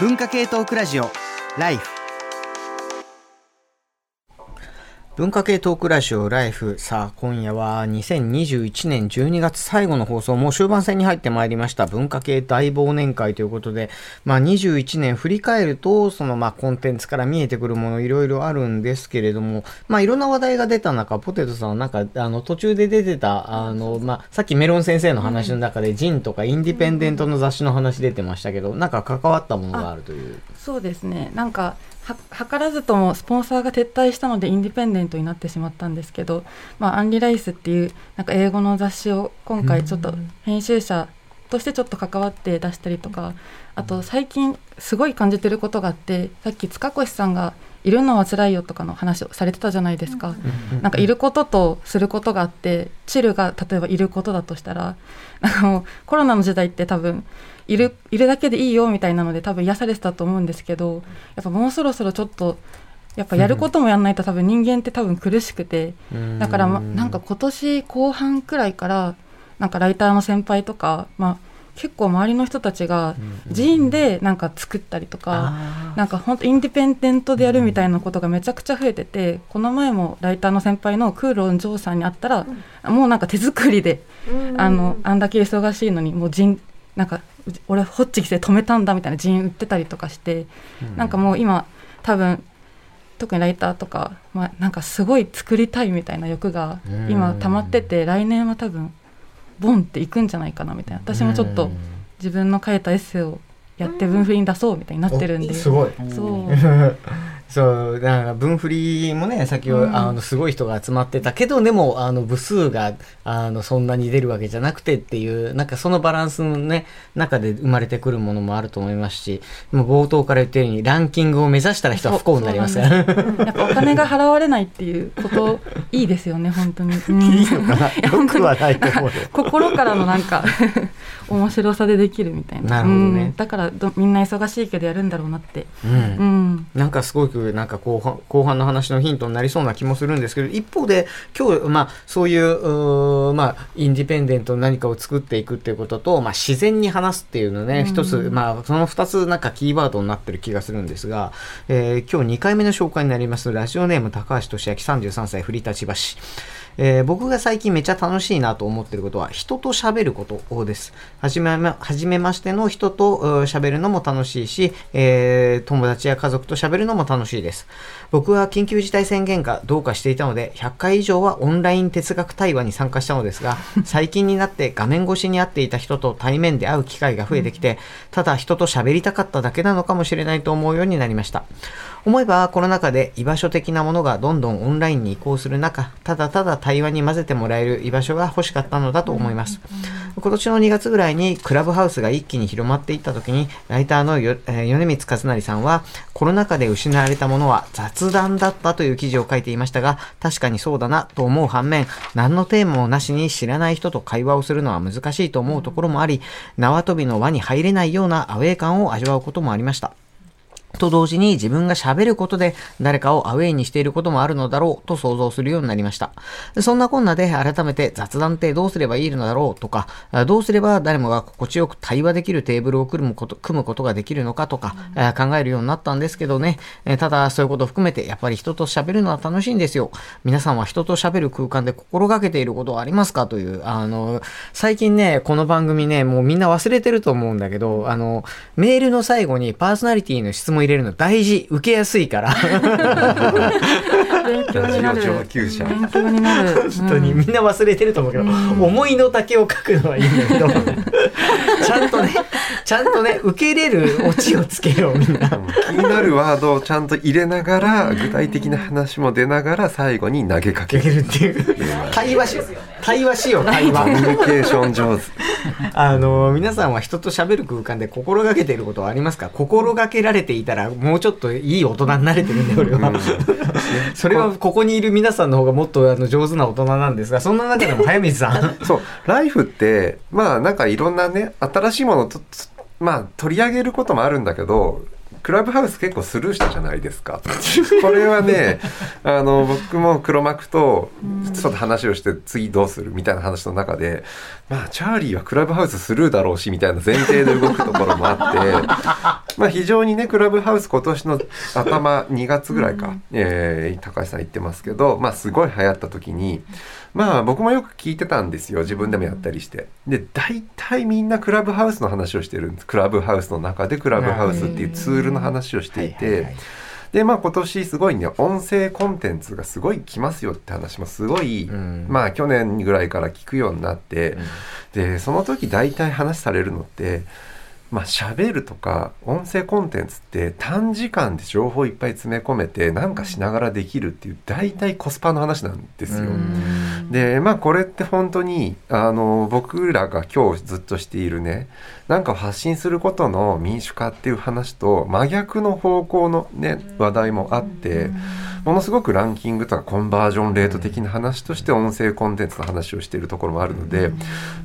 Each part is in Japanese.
文化系トークラジオライフ。文化系トークラジオライフ。さあ、今夜は2021年12月最後の放送、もう終盤戦に入ってまいりました。文化系大忘年会ということで、まあ21年振り返ると、そのまあコンテンツから見えてくるものいろいろあるんですけれども、まあいろんな話題が出た中、ポテトさんなんか、あの途中で出てた、あの、まあさっきメロン先生の話の中で、ジンとかインディペンデントの雑誌の話出てましたけど、なんか関わったものがあるという。そうですね。なんか、は図らずともスポンサーが撤退したのでインディペンデントになってしまったんですけど、まあ、アンリライスっていうなんか英語の雑誌を今回ちょっと編集者としてちょっと関わって出したりとかあと最近すごい感じてることがあってさっき塚越さんがいるのは辛いよとかの話をされてたじゃないですか、なんかいることとすることがあってチルが例えばいることだとしたらなんかもうコロナの時代って多分いるいるだけでいいよみたいなので多分癒されてたと思うんですけどやっぱもうそろそろちょっとやっぱやることもやんないと多分人間って多分苦しくてだから、ま、なんか今年後半くらいからなんかライターの先輩とか、まあ、結構周りの人たちが寺院でなんか作ったりとか、なんか本当インディペンデントでやるみたいなことがめちゃくちゃ増えててこの前もライターの先輩のクーロン・ジョーさんに会ったら、もうなんか手作りで、あのあんだけ忙しいのにもう人なんか俺ホッチキスで止めたんだみたいな人売ってたりとかして、うん、なんかもう今多分特にライターとか、まあ、なんかすごい作りたいみたいな欲が今溜まってて来年は多分ボンっていくんじゃないかなみたいな。私もちょっと自分の書いたエッセイをやって文振りに出そうみたいになってるんで。すごい。そう そうだから分振りもね先ほど、うん、あのすごい人が集まってたけどでもあの部数があのそんなに出るわけじゃなくてっていうなんかそのバランスのね中で生まれてくるものもあると思いますしもう冒頭から言ったようにランキングを目指したら人は不幸になります。から、ね、やっぱお金が払われないっていうこといいですよね 本当に、うん、いいのかな？よくはないと思う心からのなんか 面白さでできるみたいな。なるほどね、うん、だからみんな忙しいけどやるんだろうなって、うん、うん、なんかすごくなんか後半後半の話のヒントになりそうな気もするんですけど一方で今日、まあ、そういうまあ、インディペンデントの何かを作っていくっていうことと、まあ、自然に話すっていうのね、うん、一つ、まあ、その2つなんかキーワードになってる気がするんですが、えー、今日2回目の紹介になりますラジオネーム高橋俊明33歳振り立ち橋えー、僕が最近めっちゃ楽しいなと思ってることは人と喋ることです。はじめま、はじめましての人と喋るのも楽しいし、えー、友達や家族と喋るのも楽しいです。僕は緊急事態宣言がどうかしていたので、100回以上はオンライン哲学対話に参加したのですが、最近になって画面越しに会っていた人と対面で会う機会が増えてきて、ただ人と喋りたかっただけなのかもしれないと思うようになりました。思えばコロナ禍で居場所的なものがどんどんオンラインに移行する中、ただただ対話に混ぜてもらえる居場所が欲しかったのだと思います。今年の2月ぐらいにクラブハウスが一気に広まっていった時に、ライターのよ、えー、米光和成さんは、コロナ禍で失われたものは雑談だったという記事を書いていましたが、確かにそうだなと思う反面、何のテーマもなしに知らない人と会話をするのは難しいと思うところもあり、縄跳びの輪に入れないようなアウェー感を味わうこともありました。と同時に自分が喋ることで誰かをアウェイにしていることもあるのだろうと想像するようになりました。そんなこんなで改めて雑談ってどうすればいいのだろうとか、どうすれば誰もが心地よく対話できるテーブルを組むこと組むことができるのかとか、うん、考えるようになったんですけどね、ただそういうことを含めてやっぱり人と喋るのは楽しいんですよ。皆さんは人と喋る空間で心がけていることはありますかという、あの、最近ね、この番組ね、もうみんな忘れてると思うんだけど、あの、メールの最後にパーソナリティの質問入れるの大事受けやすいから。勉強になる。上級者勉強になる。本当にみんな忘れてると思うけど、うん、思いの丈を書くのはいいんだけどちゃんとねちゃんとね受け入れるオチをつけようみんな。気になるワードをちゃんと入れながら具体的な話も出ながら最後に投げかける。っていう対話し対話しよう対話コミュニケーション上手 あの皆さんは人と喋る空間で心がけていることはありますか？心がけられていたらもうちょっといい大人になれてるんで俺は、それはここにいる皆さんの方がもっとあの上手な大人なんですがそんな中でも早水さん。そう。ライフってまあなんかいろんなね新しいものとまあ取り上げることもあるんだけどクラブハウス結構スルーしたじゃないですか。これはね、あの、僕も黒幕とちょっと話をして次どうするみたいな話の中で、まあ、チャーリーはクラブハウススルーだろうし、みたいな前提で動くところもあって、まあ非常にねクラブハウス今年の頭2月ぐらいか、うんえー高橋さん言ってますけどまあすごい流行った時にまあ僕もよく聞いてたんですよ自分でもやったりして。で大体みんなクラブハウスの話をしてるんです。クラブハウスの中でクラブハウスっていうツールの話をしていて、でまあ今年すごいね音声コンテンツがすごい来ますよって話もすごい、うん。まあ去年ぐらいから聞くようになって、うん。でその時大体話されるのってまあ喋るとか音声コンテンツって短時間で情報いっぱい詰め込めてなんかしながらできるっていう大体コスパの話なんですよ。うん。でまあこれって本当にあの僕らが今日ずっとしているねなんか発信することの民主化っていう話と真逆の方向のね話題もあってものすごくランキングとかコンバージョンレート的な話として音声コンテンツの話をしているところもあるので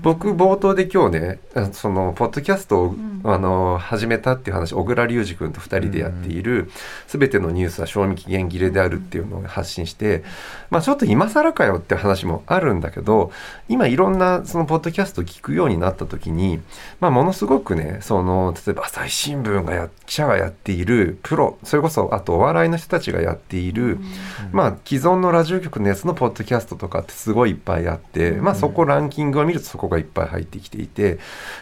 僕冒頭で今日ねあそのポッドキャストをんあの始めたっていう話小倉隆二君と2人でやっている「すべてのニュースは賞味期限切れである」っていうのを発信してまあちょっと今更かよって話もあるんだけど今いろんなそのポッドキャストを聞くようになった時にまあものすごくねその例えば朝日新聞がや記者がやっているプロそれこそあとお笑いの人たちがやっている、まあ既存のラジオ局のやつのポッドキャストとかってすごいいっぱいあって、まあそこランキングを見るとそこがいっぱい入ってきていて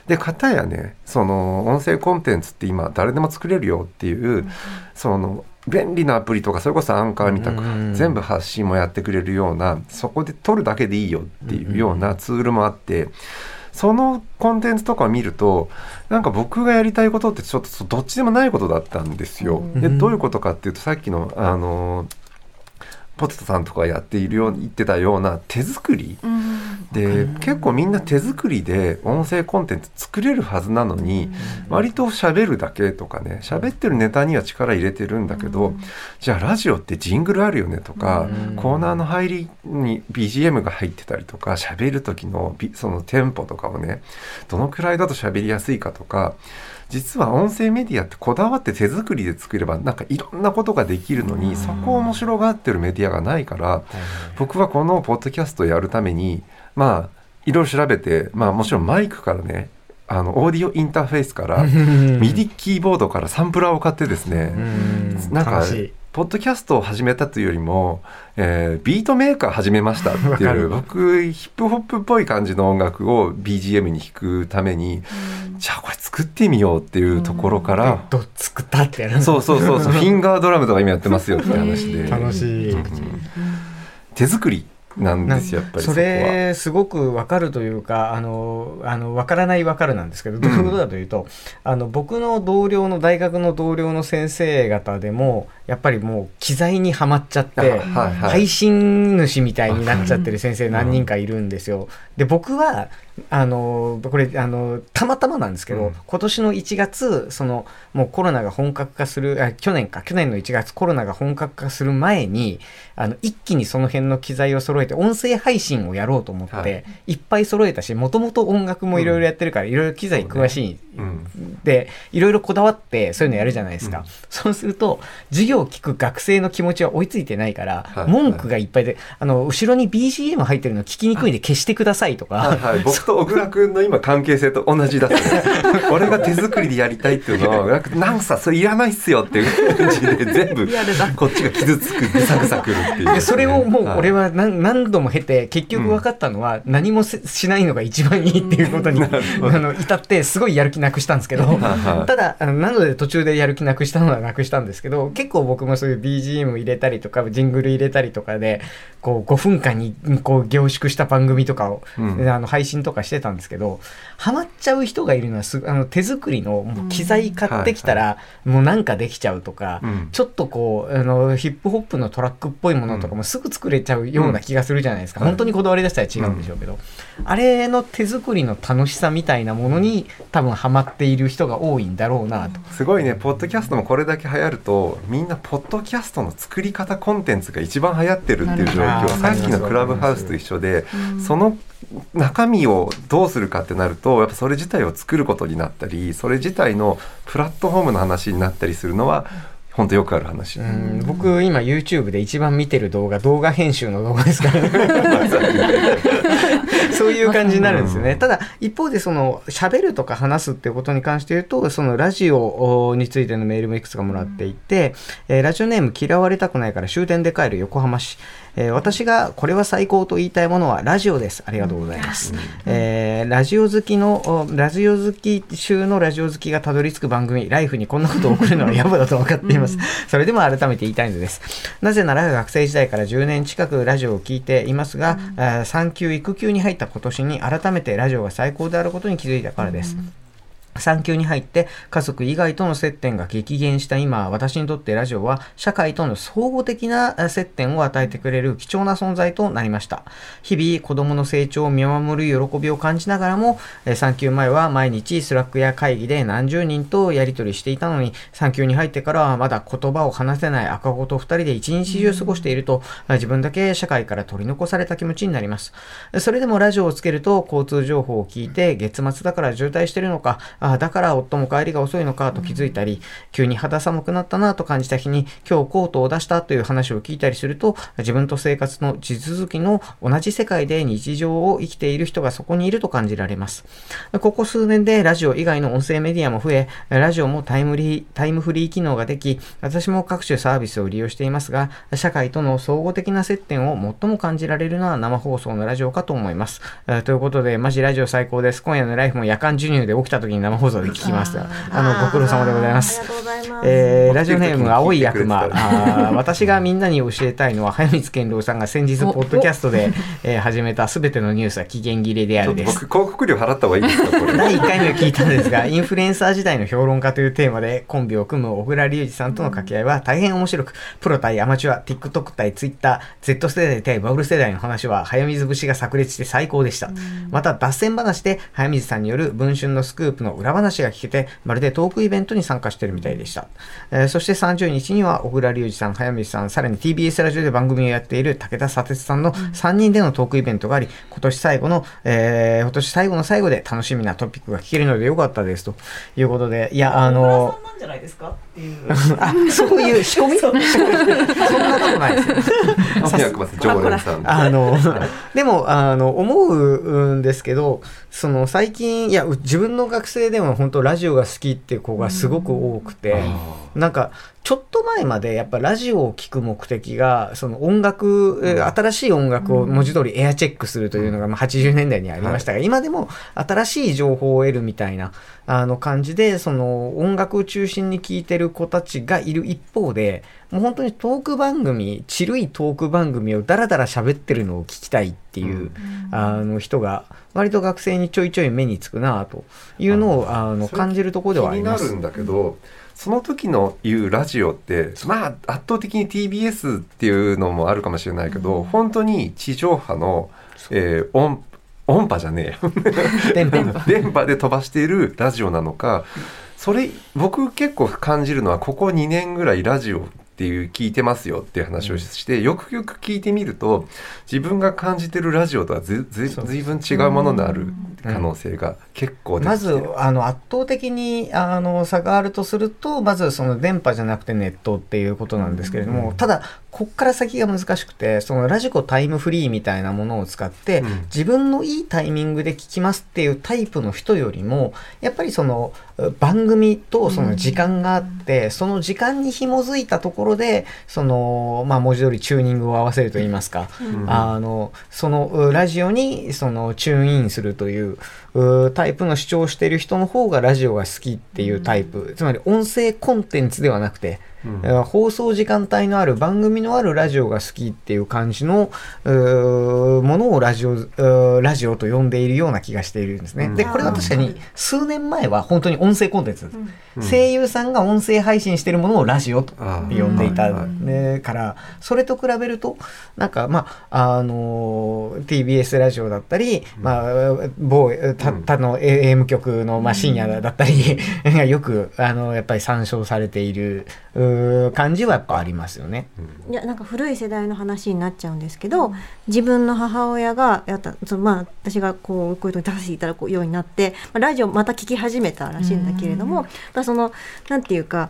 で片やねその音声コンテンツって今誰でも作れるよっていう、その便利なアプリとかそれこそアンカーみたくうん全部発信もやってくれるようなそこで撮るだけでいいよっていうようなツールもあって。そのコンテンツとかを見るとなんか僕がやりたいことってちょっとどっちでもないことだったんですよ。うんでどういうことかっていうとさっきのあのポテトさんとかやっているように言ってたような手作りで結構みんな手作りで音声コンテンツ作れるはずなのに割と喋るだけとかね喋ってるネタには力入れてるんだけどじゃあラジオってジングルあるよねとかうん。コーナーの入りに BGM が入ってたりとか喋る時のビそのテンポとかをねどのくらいだと喋りやすいかとか実は音声メディアってこだわって手作りで作ればなんかいろんなことができるのにそこを面白がってるメディアがないから僕はこのポッドキャストをやるためにまあいろいろ調べてまあもちろんマイクからねあのオーディオインターフェースから ミディキーボードからサンプラーを買ってですねうん。なんかポッドキャストを始めたというよりも、えービートメーカー始めましたっていう僕ヒップホップっぽい感じの音楽を BGM に弾くためにじゃあこれ作ってみようっていうところから、どっつくったってやるそうそうそうそう フィンガードラムとか今やってますよって話で。楽しい。うん手作りなんですよやっぱりそ。れすごくわかるというかあのあのわからないわかるなんですけどどういうことかというと、あの僕の同僚の大学の同僚の先生方でもやっぱりもう機材にはまっちゃって、配信主みたいになっちゃってる先生何人かいるんですよ。で僕はあのこれあのたまたまなんですけど、うん。今年の1月そのもうコロナが本格化するあ去年か去年の1月コロナが本格化する前にあの一気にその辺の機材を揃えて音声配信をやろうと思って、はい。い、っぱい揃えたしもともと音楽もいろいろやってるからいろいろ機材詳しい、うん。でいろいろこだわってそういうのやるじゃないですか、うん。そうすると授業を聞く学生の気持ちは追いついてないから、はい。文句がいっぱいであの後ろに BGM 入ってるの聞きにくいんで消してくださいとか、はいはい、僕と小倉君の今関係性と同じだった。ね 俺が手作りでやりたいっていうのをなんかなんかさそれいらないっすよっていう感じで全部こっちが傷つくぐさぐさくるっていう、でそれをもう俺はは何何度も経て結局分かったのは何もせしないのが一番いいっていうことに あの至ってすごいやる気なくしたんですけどはいただなので途中でやる気なくしたのはなくしたんですけど結構僕もそういう BGM 入れたりとかジングル入れたりとかでこう5分間にこう凝縮した番組とかを、うん。あの配信とかしてたんですけどハマっちゃう人がいるのはすあの手作りのもう機材買ってきたらもうなんかできちゃうとか、うん。ちょっとこうあのヒップホップのトラックっぽいものとかもすぐ作れちゃうような気がするじゃないですか、うん。本当にこだわり出したら違うんでしょうけど、あれの手作りの楽しさみたいなものに多分ハマっている人が多いんだろうなと。すごいね。ポッドキャストもこれだけ流行るとみんなポッドキャストの作り方コンテンツが一番流行ってるっていう状況。さっきのクラブハウスと一緒でその中身をどうするかってなるとやっぱそれ自体を作ることになったりそれ自体のプラットフォームの話になったりするのは本当よくある話。うん僕今 YouTube で一番見てる動画動画編集の動画ですからね そういう感じになるんですよね。ただ、一方で、その、喋るとか話すっていうことに関して言うと、そのラジオについてのメールもいくつかもらっていて、えーラジオネーム嫌われたくないから終電で帰る横浜市。えー私がこれは最高と言いたいものはラジオです。ありがとうございます。えーラジオ好きの、おラジオ好き中のラジオ好きがたどり着く番組、ライフにこんなことを送るのは野暮だと分かっています。それでも改めて言いたいのです。なぜなら学生時代から10年近くラジオを聞いていますが、あー産休、育休に入った今年に改めてラジオが最高であることに気づいたからです。産休に入って家族以外との接点が激減した今、私にとってラジオは社会との総合的な接点を与えてくれる貴重な存在となりました。日々子供の成長を見守る喜びを感じながらも、産休前は毎日 Slack や会議で何十人とやり取りしていたのに、産休に入ってからはまだ言葉を話せない赤子と二人で一日中過ごしていると、自分だけ社会から取り残された気持ちになります。それでもラジオをつけると交通情報を聞いて月末だから渋滞してるのか、あだから夫も帰りが遅いのかと気づいたり、急に肌寒くなったなと感じた日に今日コートを出したという話を聞いたりすると、自分と生活の地続きの同じ世界で日常を生きている人がそこにいると感じられます。ここ数年でラジオ以外の音声メディアも増え、ラジオもタイムリー、タイムフリー機能ができ、私も各種サービスを利用していますが、社会との総合的な接点を最も感じられるのは生放送のラジオかと思います。えーということで、マジラジオ最高です。今夜のライフも夜間授乳で起きた時に生放送で聞きました。あの、ご苦労様でございます。えーラジオネーム青い悪魔私がみんなに教えたいのは早光健郎さんが先日ポッドキャストで、えー始めたすべてのニュースは期限切れであるです僕広告料払った方がいいですかこれ第1回目を聞いたんですが、インフルエンサー時代の評論家というテーマでコンビを組む小倉隆二さんとの掛け合いは大変面白く、プロ対アマチュア、TikTok 対 Twitter、Z 世代対バブル世代の話は早水節が炸裂して最高でした。また脱線話で早水さんによる文春のスクープの裏話が聞けて、まるでトークイベントに参加しているみたいでした。えーそして30日には小倉隆二さん、早水さん、さらに TBS ラジオで番組をやっている武田砂鉄さんの3人でのトークイベントがあり、今年最後の、えー今年最後の最後で楽しみなトピックが聞けるのでよかったですということで、いや、あの小倉さんなんじゃないですかっていう。あ、そういう 仕込み？そんなことないです よ。あの、でも、あの、思うんですけど、その最近、いや、う自分の学生でも本当ラジオが好きっていう子がすごく多くて、なんか、ちょっと前までやっぱラジオを聴く目的が、その音楽、えー新しい音楽を文字通りエアチェックするというのがまあ80年代にありましたが、今でも新しい情報を得るみたいなあの感じで、その音楽を中心に聴いてる子たちがいる一方で、もう本当にトーク番組、ちるいトーク番組をダラダラ喋ってるのを聞きたいっていう、あの人が割と学生にちょいちょい目につくなというのをあの感じるところではあります。気になる。んだけど、その時の言うラジオってまあ圧倒的に TBS っていうのもあるかもしれないけど、本当に地上波の、えー音音波じゃねえ。電波。電波で飛ばしているラジオなのかそれ僕結構感じるのはここ2年ぐらいラジオっていう聞いてますよっていう話をして、よくよく聞いてみると自分が感じてるラジオとはずずずいぶん違うものになる可能性が結構まず。あの圧倒的にあの差があるとするとまずその電波じゃなくてネットっていうことなんですけれども、ただこっから先が難しくてそのラジコタイムフリーみたいなものを使って、うん。自分のいいタイミングで聞きますっていうタイプの人よりもやっぱりその番組とその時間があって、その時間に紐づいたところでその、まあ、文字通りチューニングを合わせるといいますか、うん。あのそのうラジオにそのチューンインするといううタイプの主張をしている人の方がラジオが好きっていうタイプ、つまり音声コンテンツではなくて、うん。えー放送時間帯のある番組のあるラジオが好きっていう感じのものをラジオラジオと呼んでいるような気がしているんですね。うん。でこれは確かに数年前は本当に音声コンテンツ、うん。声優さんが音声配信しているものをラジオとあ呼んでいた、ねからそれと比べるとなんかまああの TBS ラジオだったり、まあ某たうん。他の AM 局の、まあ、深夜だったりが よくあのやっぱり参照されている感じはやっぱありますよね。いやなんか古い世代の話になっちゃうんですけど、自分の母親がやったそのまあ私がこうこういうとこに出させていただくようになって、まあ、ラジオまた聞き始めたらしいんだけれども、やっぱそのなんていうか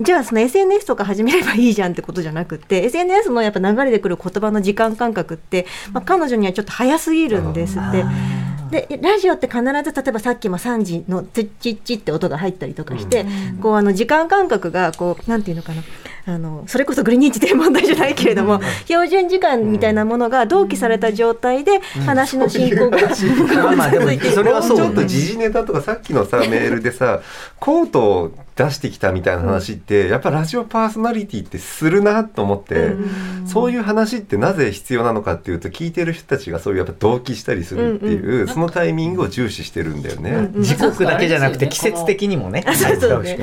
じゃあその SNS とか始めればいいじゃんってことじゃなくて SNS のやっぱ流れてくる言葉の時間感覚って、まあ、彼女にはちょっと早すぎるんですって。でラジオって必ず例えばさっきも3時のツッチッチって音が入ったりとかして、こうあの時間感覚がこうなんていうのかな。あのそれこそグリニッチ天文台じゃないけれども、標準時間みたいなものが同期された状態で話の進行が、ま あまあでもそれはそうちょっと時事ネタとかさっきのさメールでさコートを出してきたみたいな話って、やっぱラジオパーソナリティってするなと思って、そういう話ってなぜ必要なのかっていうと聞いてる人たちがそういうやっぱ同期したりするっていう、そのタイミングを重視してるんだよね。時刻だけじゃなくて季節的にもね。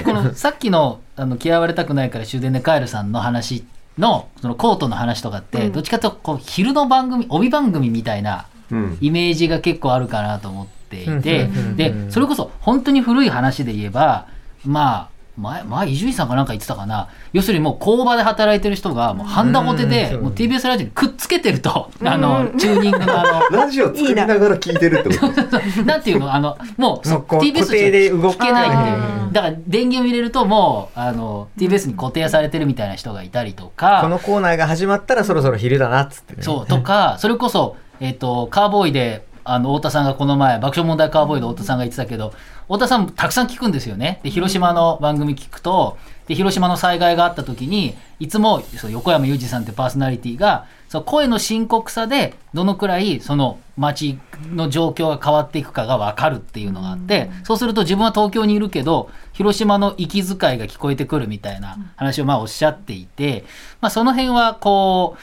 このさっきのあの嫌われたくないから終電で帰るさんの話のそのコートの話とかって、うん。どっちかというとこう昼の番組帯番組みたいなうん。イメージが結構あるかなと思っていてうんうんうんうん。でそれこそ本当に古い話で言えばまあ前前伊集院さんかなんか言ってたかな。要するにもう工場で働いてる人がもうハンダゴテうんでもう TBS ラジオにくっつけてると。あのチューニングのあの ラジオ作りながら聞いてるってこと？なんていうの？あのもう TBS で動聞けないっていう。だから電源を入れるともうあの TBS に固定されてるみたいな人がいたりとか。このコーナーが始まったらそろそろ昼だなっつってね。そうとかそれこそ、えっとカーボーイであの太田さんがこの前爆笑問題カーボーイで太田さんが言ってたけど太田さんたくさん聞くんですよね。で広島の番組聞くとで広島の災害があった時にいつもそう横山裕二さんってパーソナリティがそう声の深刻さでどのくらいその街の状況が変わっていくかが分かるっていうのがあってそうすると自分は東京にいるけど広島の息遣いが聞こえてくるみたいな話をまあおっしゃっていて、まあ、その辺はこ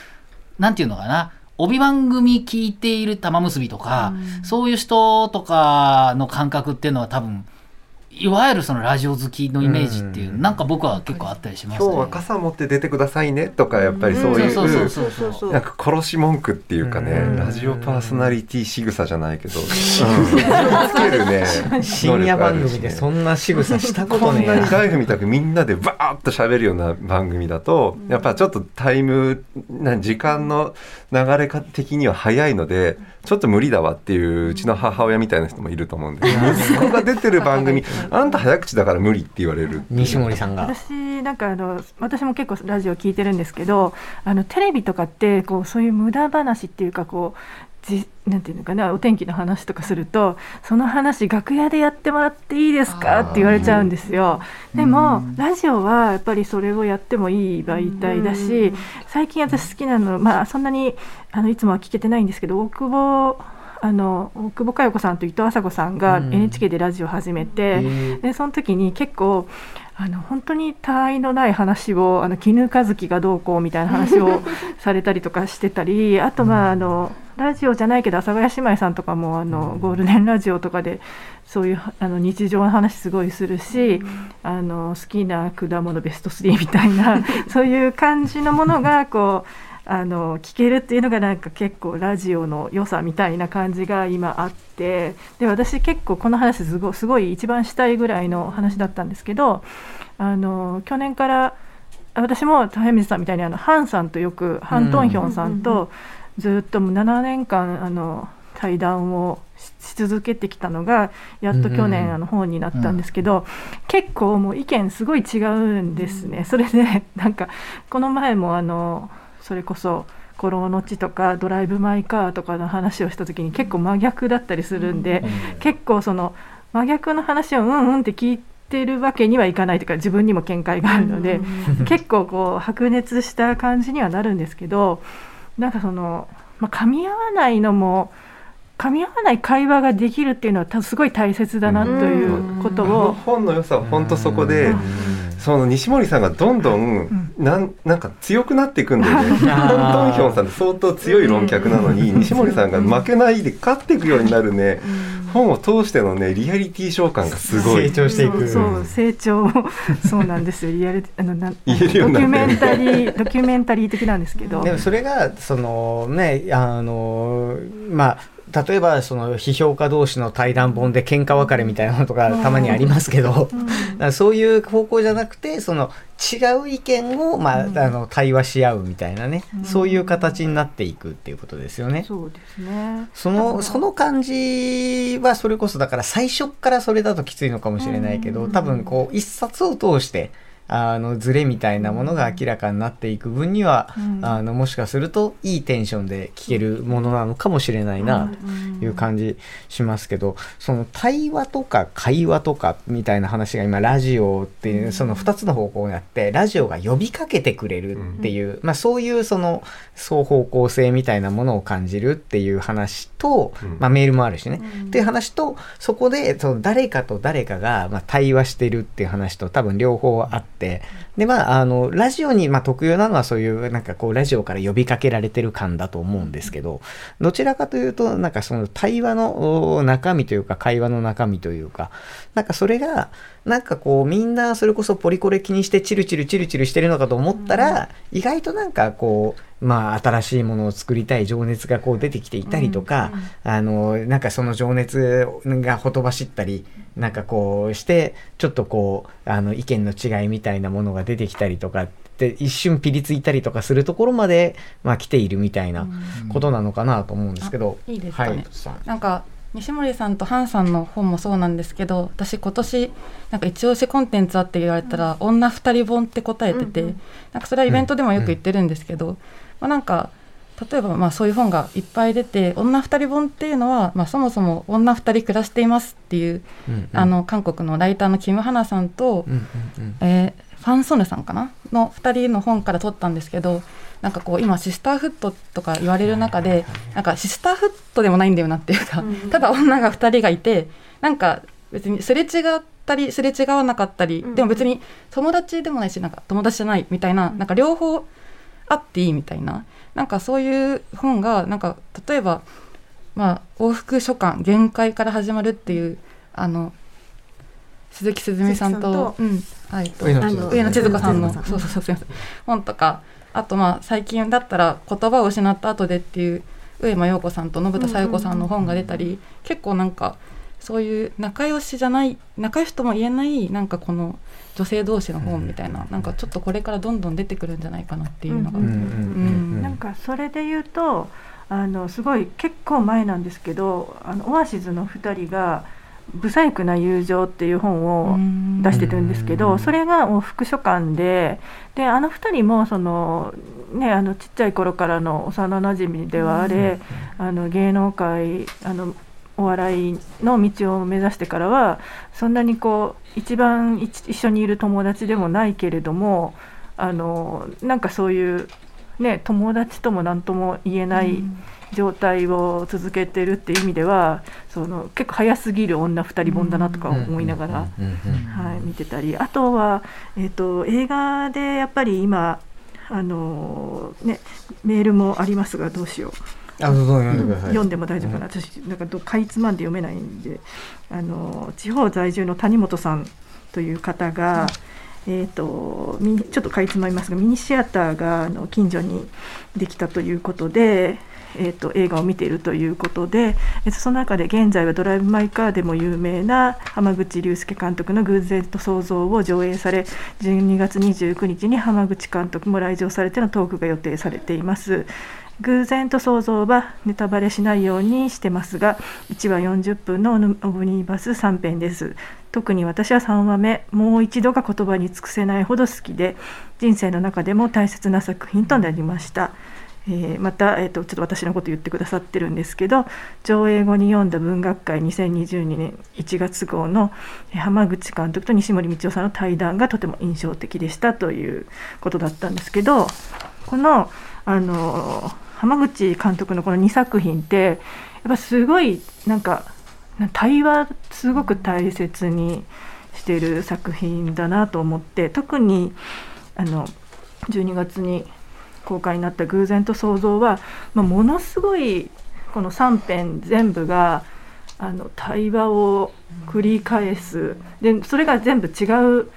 うなんていうのかな帯番組聞いている玉結びとか、そういう人とかの感覚っていうのは多分いわゆるそのラジオ好きのイメージっていう、うん。なんか僕は結構あったりしますね。今日は傘持って出てくださいねとかやっぱりそういうそうそうそうそうそう。なんか殺し文句っていうかね、うん。ラジオパーソナリティ仕草じゃないけど、うん、つけるね。深夜番組でそんな仕草したことこんな。なにライフみたくみんなでバーッと喋るような番組だとやっぱちょっとタイムな時間の流れ的には早いのでちょっと無理だわっていううちの母親みたいな人もいると思うんで息子が出てる番組 あんた早口だから無理って言われる西森さんが。私なんかあの私も結構ラジオ聞いてるんですけどあのテレビとかってこうそういう無駄話っていうかこうじなんていうのかなお天気の話とかするとその話楽屋でやってもらっていいですか？って言われちゃうんですよ。でもラジオはやっぱりそれをやってもいい媒体だし最近私好きなのまあそんなにあのいつもは聞けてないんですけど大久保あの大久保佳代子さんと伊藤麻子さんがうん。NHK でラジオ始めて、ー。でその時に結構あの本当に他愛のない話をあの絹和樹がどうこうみたいな話を されたりとかしてたりあとまああのラジオじゃないけど阿佐ヶ谷姉妹さんとかもあのゴールデンラジオとかでそういうあの日常の話すごいするし、あの好きな果物ベスト3みたいな そういう感じのものがこう。あの聞けるっていうのがなんか結構ラジオの良さみたいな感じが今あってで私結構この話すごいすごい一番したいぐらいの話だったんですけどあの去年から私も早水さんみたいにあのハンさんとよくハン・トンヒョンさんとずっともう7年間あの対談をしし続けてきたのがやっと去年あの本になったんですけど、結構もう意見すごい違うんですね。それでなんかこの前もあのそれこそ「コロの地」とか「ドライブ・マイ・カー」とかの話をした時に結構真逆だったりするんで、結構その真逆の話をうんうんって聞いてるわけにはいかないというか自分にも見解があるので、結構こう白熱した感じにはなるんですけどなんかその、まあ、噛み合わないのも噛み合わない会話ができるっていうのは多分すごい大切だなということを。本の良さは本当そこで、その西森さんがどんどんなんなんか強くなっていくんだよね。ホン・トンヒョンさんって相当強い論客なのに、西森さんが負けないで勝っていくようになるね、本を通してのねリアリティ召喚がすごい。成。長していく。そうそう成長そうなんですよ。リアルあのな ドキュメンタリードキュメンタリー的なんですけど。でもそれがそのねあのまあ例えばその批評家同士の対談本で喧嘩別れみたいなのとかたまにありますけど、だからそういう方向じゃなくてその違う意見を、まああの対話し合うみたいなね、そういう形になっていくっていうことですよね。そうですね。そのその感じはそれこそだから最初からそれだときついのかもしれないけど多分こう一冊を通してあのズレみたいなものが明らかになっていく分には、うん。あのもしかするといいテンションで聴けるものなのかもしれないなという感じしますけどその対話とか会話とかみたいな話が今ラジオっていうその2つの方向にあってラジオが呼びかけてくれるっていう、まあ、そういうその双方向性みたいなものを感じるっていう話と、うん。まあ、メールもあるしね、っていう話とそこでその誰かと誰かがまあ対話してるっていう話と多分両方あってでまああのラジオにまあ特有なのはそういうなんかこうラジオから呼びかけられてる感だと思うんですけどどちらかというとなんかその対話の中身というか会話の中身というかなんかそれがなんかこうみんなそれこそポリコレ気にしてチルチルチルチルしてるのかと思ったら、意外となんかこうまあ新しいものを作りたい情熱がこう出てきていたりとか、あのなんかその情熱がほとばしったりなんかこうしてちょっとこうあの意見の違いみたいなものが出てきたりとかって一瞬ピリついたりとかするところまで、まあ、来ているみたいなことなのかなと思うんですけど、あいいですかね。はいなんか西森さんとハンさんの本もそうなんですけど私今年なんか一押しコンテンツあって言われたら、女二人本って答えてて、うんうん。なんかそれはイベントでもよく言ってるんですけど、まあ、なんか例えばまあそういう本がいっぱい出て女二人本っていうのは、まあ、そもそも女二人暮らしていますっていう、うんうん。あの韓国のライターのキム・ハナさんと、うんうんうん。えーファン・ソヌさんかな？の2人の本から取ったんですけどなんかこう今シスターフットとか言われる中でなんかシスターフットでもないんだよなっていうか、うんただ女が2人がいてなんか別にすれ違ったりすれ違わなかったり、うんでも別に友達でもないしなんか友達じゃないみたいな,、なんか両方あっていいみたいななんかそういう本がなんか例えば、まあ、往復書簡限界から始まるっていうあの鈴木すずめさんと鈴うんはい、と上野千鶴子さんの。上野千そうそうそうすいません。本とかあとまあ最近だったら「言葉を失った後で」っていう上間陽子さんと信田小夜子さんの本が出たり、結構なんかそういう仲良しじゃない仲良しとも言えないなんかこの女性同士の本みたいな、なんかちょっとこれからどんどん出てくるんじゃないかなっていうのが、うんうんうんうん。なんかそれで言うとあのすごい結構前なんですけどあのオアシズの2人が「ブサイクな友情」っていう本を出してるんですけうん。どそれが往復書簡でであの2人もその、ね、あのちっちゃい頃からの幼なじみではあれ、あの芸能界あのお笑いの道を目指してからはそんなにこう一番一一緒にいる友達でもないけれどもあのなんかそういう、ね、友達とも何とも言えない状態を続けてるっていう意味ではその結構早すぎる女二人本だなとか思いながら。はい、見てたりあとは、えー、と映画でやっぱり今あのーね、メールもありますがどうしよう。あどうぞ読んでください。読んでも大丈夫かな、私なんかどかいつまんで読めないんで。あの地方在住の谷本さんという方が、えー、とミニちょっとかいつまみますがミニシアターがあの近所にできたということで。えー、と映画を見ているということで、その中で現在は「ドライブ・マイ・カー」でも有名な浜口竜介監督の「偶然と想像」を上映され12月29日に浜口監督も来場されてのトークが予定されています。偶然と想像はネタバレしないようにしてますが1話40分のオムニーバス3編です特に私は3話目もう一度が言葉に尽くせないほど好きで人生の中でも大切な作品となりました、えーまた、えー、とちょっと私のこと言ってくださってるんですけど上映後に読んだ文学界2022年1月号のえー浜口監督と西森道夫さんの対談がとても印象的でしたということだったんですけどこのあの浜口監督のこの2作品ってやっぱすごいなんか対話すごく大切にしてる作品だなと思って特にあの12月に公開になった「偶然と想像は」まあ、ものすごいこの3編全部があの対話を繰り返す。でそれが全部違う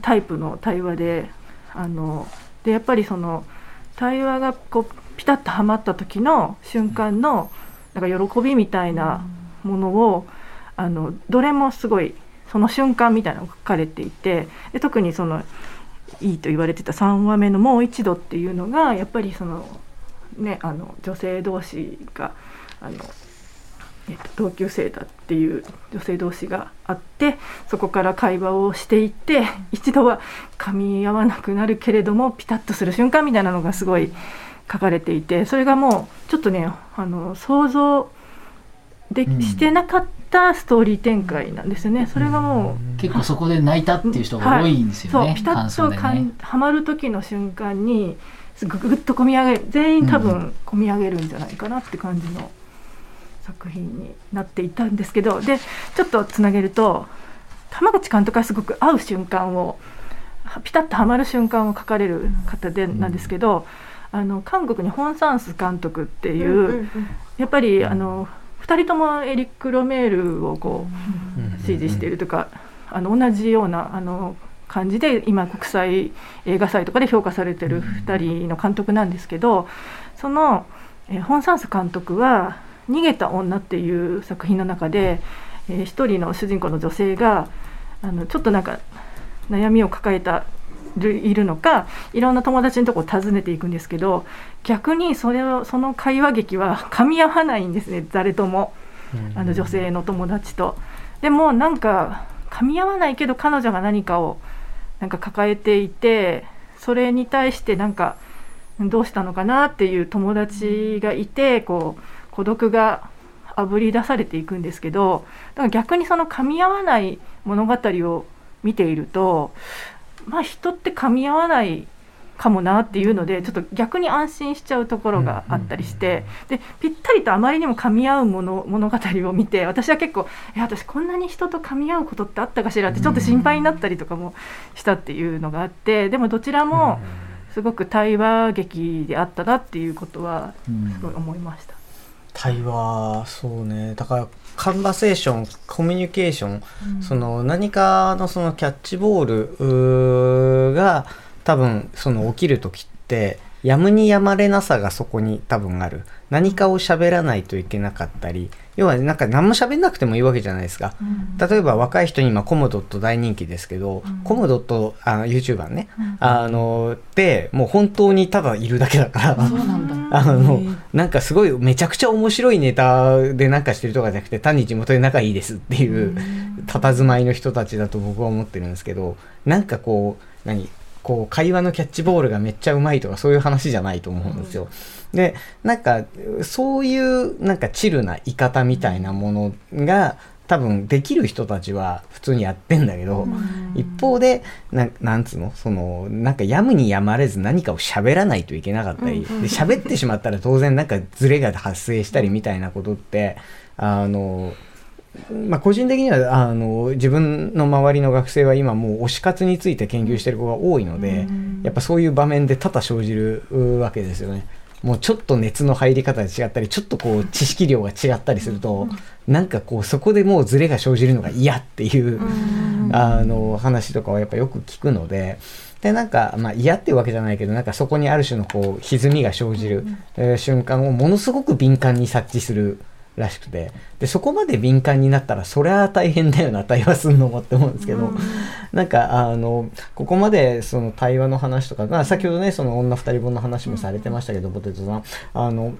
タイプの対話であのでやっぱりその対話がこうピタッとはまった時の瞬間のなんか喜びみたいなものをあのどれもすごいその瞬間みたいなのが書かれていてで特にそのいいと言われてた3話目の「もう一度」っていうのがやっぱりそのねあの女性同士があのえっと、同級生だっていう女性同士があってそこから会話をしていって一度は噛み合わなくなるけれどもピタッとする瞬間みたいなのがすごい書かれていてそれがもうちょっとねあの想像で、うん。してなかったストーリー展開なんですよね。それがもう結構そこで泣いたっていう人が多いんですよね、そうピタ感ッとか想でね。んはまる時の瞬間にすぐぐっと込み上げる全員多う分込み上げるんじゃないかなって感じの作品になっていたんですけど。でちょっとつなげると玉口監督がすごく合う瞬間をはピタッとはまる瞬間を描かれる方でなんですけど、あの韓国にホン・サンス監督っていう、うんうんうん。やっぱりあの2人ともエリック・ロメールをこう支持しているとか、あの同じようなあの感じで今国際映画祭とかで評価されてる2人の監督なんですけどその、えーホン・サンス監督は「逃げた女」っていう作品の中で、えー一人の主人公の女性があのちょっとなんか悩みを抱えたるいるのかいろんな友達のとこを訪ねていくんですけど逆にそれをその会話劇は 噛み合わないんですね誰とも。あの女性の友達と。でもなんか噛み合わないけど彼女が何かをなんか抱えていてそれに対してなんかどうしたのかなっていう友達がいてこう孤独があぶり出されていくんですけどだから逆にその噛み合わない物語を見ているとまあ人って噛み合わないかもなっていうのでちょっと逆に安心しちゃうところがあったりしてでぴったりとあまりにも噛み合うもの 物語を見て私は結構え私こんなに人と噛み合うことってあったかしらってちょっと心配になったりとかもしたっていうのがあってでもどちらもすごく対話劇であったなっていうことはうん。すごい思いました。対話そうね。だからカンバセーションコミュニケーション、その何かのそのキャッチボールが多分その起きる時ってやむにやまれなさがそこに多分ある。何かを喋らないといけなかったり要はなんか何も喋んなくてもいいわけじゃないですか、例えば若い人に今コムドット大人気ですけど、コムドットあの YouTuber ね、あのってもう本当にただいるだけだから、あのなんかすごいめちゃくちゃ面白いネタでなんかしてるとかじゃなくて単に地元で仲いいですっていう佇まいの人たちだと僕は思ってるんですけどなんかこう何？こう会話のキャッチボールがめっちゃうまいとかそういう話じゃないと思うんですよ。でなんかそういうなんかチルな言い方みたいなものが多分できる人たちは普通にやってんだけど、一方でななんつうの？そのなんかやむにやまれず何かを喋らないといけなかったり、で喋ってしまったら当然なんかズレが発生したりみたいなことってあのまあ、個人的にはあの自分の周りの学生は今もう推し活について研究してる子が多いので、やっぱそういう場面で多々生じるうわけですよね。もうちょっと熱の入り方が違ったりちょっとこう知識量が違ったりすると、なんかこうそこでもうズレが生じるのが嫌っていう、あの話とかはやっぱよく聞くので。でなんか、まあ、嫌っていうわけじゃないけどなんかそこにある種のこう歪みが生じる、えー瞬間をものすごく敏感に察知するらしくて。でそこまで敏感になったらそりゃ大変だよな対話すんのもって思うんですけど、なんかあのここまでその対話の話とか、まあ、先ほどねその女二人本の話もされてましたけど、ポテトさん。あの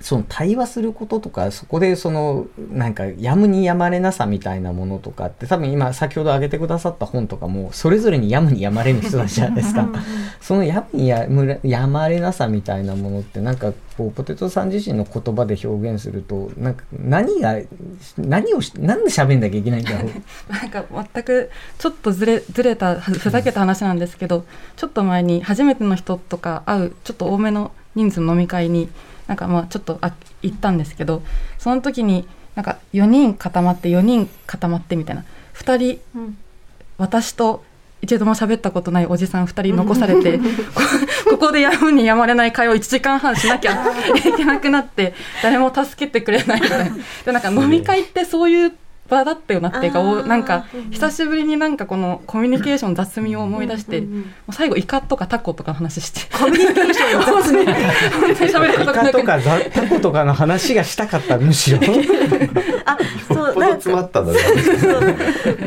その対話することとかそこでそのなんかやむにやまれなさみたいなものとかって多分今先ほど挙げてくださった本とかもそれぞれにやむにやまれる人たちじゃないですか。そのやむにやむれやまれなさみたいなものってなんかこうポテトさん自身の言葉で表現するとなんか何が何をしなんで喋んなきゃいけないんだろう。なんか全くちょっとずれずれたふふざけた話なんですけどちょっと前に初めての人とか会うちょっと多めの人数の飲み会になんかまあちょっとあ行ったんですけどその時になんか4人固まって4人固まってみたいな。2人、うん。私と一度も喋ったことないおじさん2人残されて こここでやむにやまれない会話を1時間半しなきゃ いけなくなって誰も助けてくれないみたいな。でなんか飲み会ってそういうパーだったよなっていうかなんか久しぶりになんかこのコミュニケーション雑味を思い出してもうんうん。うんう最後イカとかタコとかの話して。コミュニケーションの雑に喋ることがイカとかザタコとかの話がしたかったむしろあそうほど詰まったんだねそう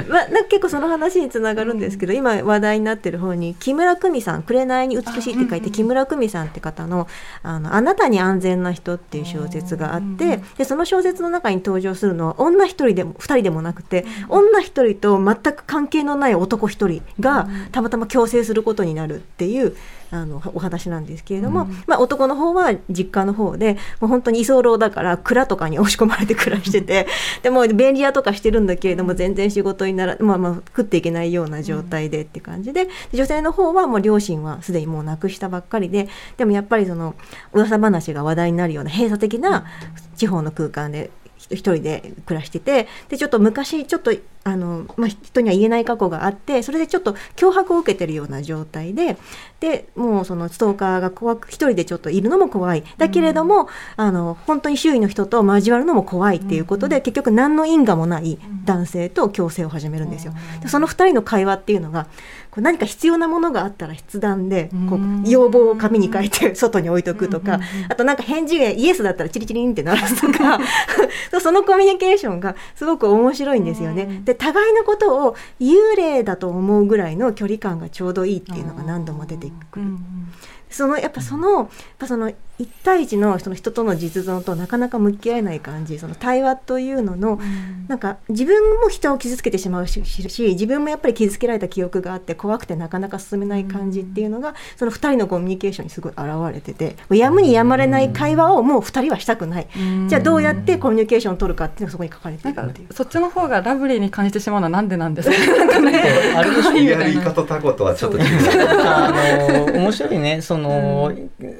まあ、なんか結構その話につながるんですけど、今話題になってる方に木村久美さん「紅に美しい」って書いて木村久美さんって方の「あのあなたに安全な人」っていう小説があってでその小説の中に登場するのは女一人でも二人でもなくて女一人と全く関係のない男一人がたまたま共生することになるっていう。あのお話なんですけれども、まあ、男の方は実家の方でもう本当に居候だから蔵とかに押し込まれて暮らしてて でもう便利屋とかしてるんだけれども全然仕事になら、まあ、まあ食っていけないような状態でって感じで女性の方はもう両親はすでにもう亡くしたばっかりででもやっぱりその噂話が話題になるような閉鎖的な地方の空間で一人で暮らしててでちょっと昔ちょっとあの、まあ、人には言えない過去があってそれでちょっと脅迫を受けてるような状態ででもうそのストーカーが怖く一人でちょっといるのも怖い。だけれども、あの本当に周囲の人と交わるのも怖いっていうことで、結局何の因果もない男性と共生を始めるんですよ。でその二人の会話っていうのがこう何か必要なものがあったら筆談でこう要望を紙に書いて 外に置いとくとかあとなんか返事がイエスだったらチリチリンって鳴らすとか そのコミュニケーションがすごく面白いんですよね。で互いのことを幽霊だと思うぐらいの距離感がちょうどいいっていうのが何度も出てくる。そのやっぱそのやっぱその一対一のその人との実存となかなか向き合えない感じその対話というのの、なんか自分も人を傷つけてしまうしし自分もやっぱり傷つけられた記憶があって怖くてなかなか進めない感じっていうのが、その2人のコミュニケーションにすごい現れててやむにやまれない会話をもう2人はしたくない、じゃあどうやってコミュニケーションを取るかっていうのがそこに書かれてるっていう。そっちの方がラブリーに感じてしまうのはなんでなんですかなんかね あれでしょリアルイカとタコとはちょっと違う。あの面白いね。その、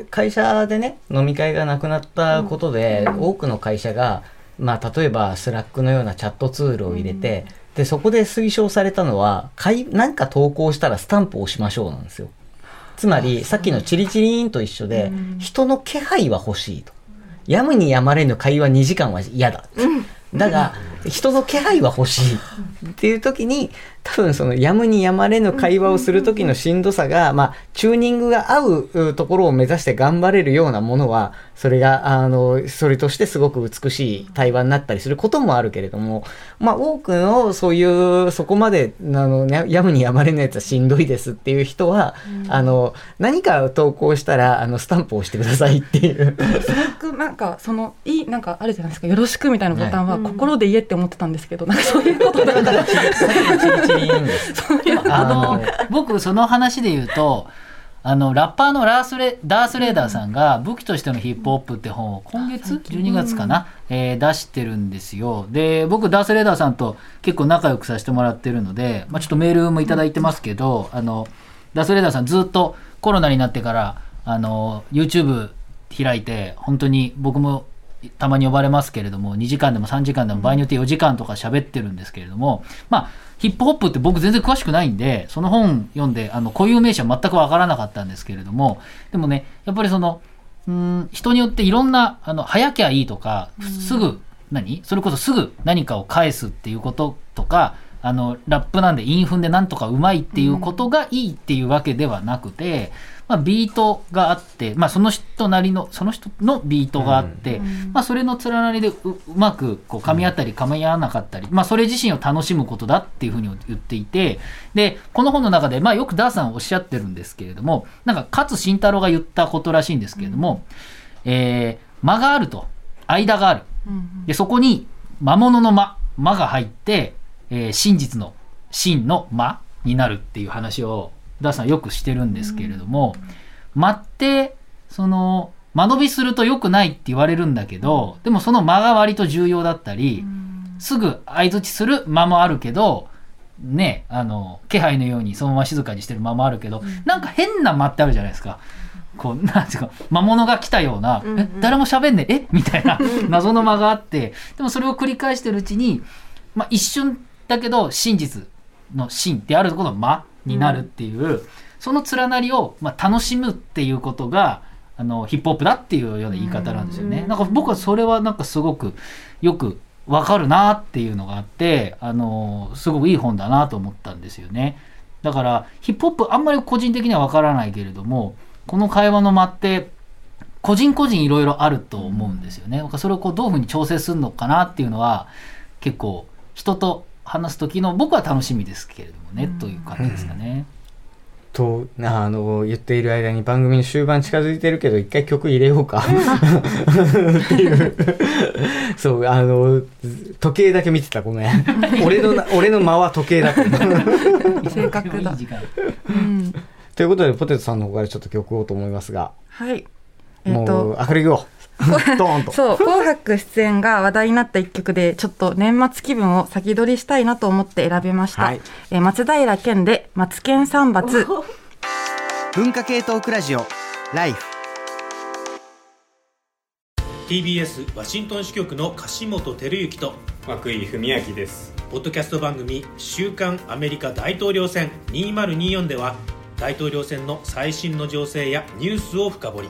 会社でね飲み会がなくなったことで、多くの会社が、まあ、例えば Slack のようなチャットツールを入れて、でそこで推奨されたのは会何か投稿したらスタンプを押しましょうなんですよ。つまりさっきのチリチリーンと一緒で、人の気配は欲しいと。やむにやまれぬ会話2時間は嫌だ、だが人の気配は欲しいっていう時に多分そのやむにやまれぬ会話をする時のしんどさが、まあ、チューニングが合ううところを目指して頑張れるようなものはそれがあのそれとしてすごく美しい対話になったりすることもあるけれども、まあ、多くのそういうそこまであの、ね、やむにやまれぬやつはしんどいですっていう人は、あの何か投稿したらあのスタンプを押してくださいっていう。僕なんかそのいいなんかあるじゃないですか。よろしくみたいなボタンは心で言えって思ってたんですけど、なんかそういうことだから。僕その話で言うとあのラッパーのラースレダース・レーダーさんが「武器としてのヒップホップ」って本を今月？12月かな、えー出してるんですよ。で僕ダース・レーダーさんと結構仲良くさせてもらってるので、まあ、ちょっとメールもいただいてますけどあのダース・レーダーさんずっとコロナになってからあの YouTube 開いて本当に僕もたまに呼ばれますけれども2時間でも3時間でも場合によって4時間とか喋ってるんですけれどもまあヒップホップって僕全然詳しくないんでその本読んであの固有名詞は全く分からなかったんですけれどもでもねやっぱりそのうん人によっていろんなあの早きゃいいとかすぐ何？それこそすぐ何かを返すっていうこととかあのラップなんで韻踏んでなんとかうまいっていうことがいいっていうわけではなくて、まあ、ビートがあって、まあ、その人なりのその人のビートがあって、まあ、それの連なりでううまくこう噛み合ったり噛み合わなかったり、まあ、それ自身を楽しむことだっていうふうに言っていてでこの本の中で、まあ、よくダーさんおっしゃってるんですけれどもなんか勝慎太郎が言ったことらしいんですけれども、えー間があると間がある。でそこに魔物の間間が入って、えー真実の真の間になるっていう話をダーさんよくしてるんですけれども、間ってその間延びすると良くないって言われるんだけど、でもその間が割と重要だったり、すぐ相づちする間もあるけどねあの気配のようにそのまま静かにしてる間もあるけど、なんか変な間ってあるじゃないですか。こうなんていうか魔物が来たような、うんうん。え誰も喋んねええ？みたいな謎の間があってでもそれを繰り返してるうちに、まあ、一瞬だけど真実の真であることの間になるっていう、その連なりを、まあ、楽しむっていうことがあのヒップホップだっていうような言い方なんですよね。なんか僕はそれはなんかすごくよく分かるなっていうのがあってあのすごくいい本だなと思ったんですよねだからヒップホップあんまり個人的には分からないけれどもこの会話の間って個人個人いろいろあると思うんですよね。それをこうどういうふうに調整するのかなっていうのは結構人と話す時の僕は楽しみですけれどもね、という感じですかね。とあの言っている間に番組の終盤近づいてるけど一回曲入れようか。っていうそうあの時計だけ見てたごめん。俺の俺の間は時計だった 正確だ。いい時間うん。ということでポテトさんの方からちょっと曲をと思いますが、はい。えっ、もうと。明るいよドーンと そう「紅白」出演が話題になった一曲でちょっと年末気分を先取りしたいなと思って選びました、はい。えー松平健で「マツケンサンバツ」文化系トークラジオライフ。TBS ワシントン支局の樫本照之と涌井文明です。ポッドキャスト番組「週刊アメリカ大統領選2024」では大統領選の最新の情勢やニュースを深掘り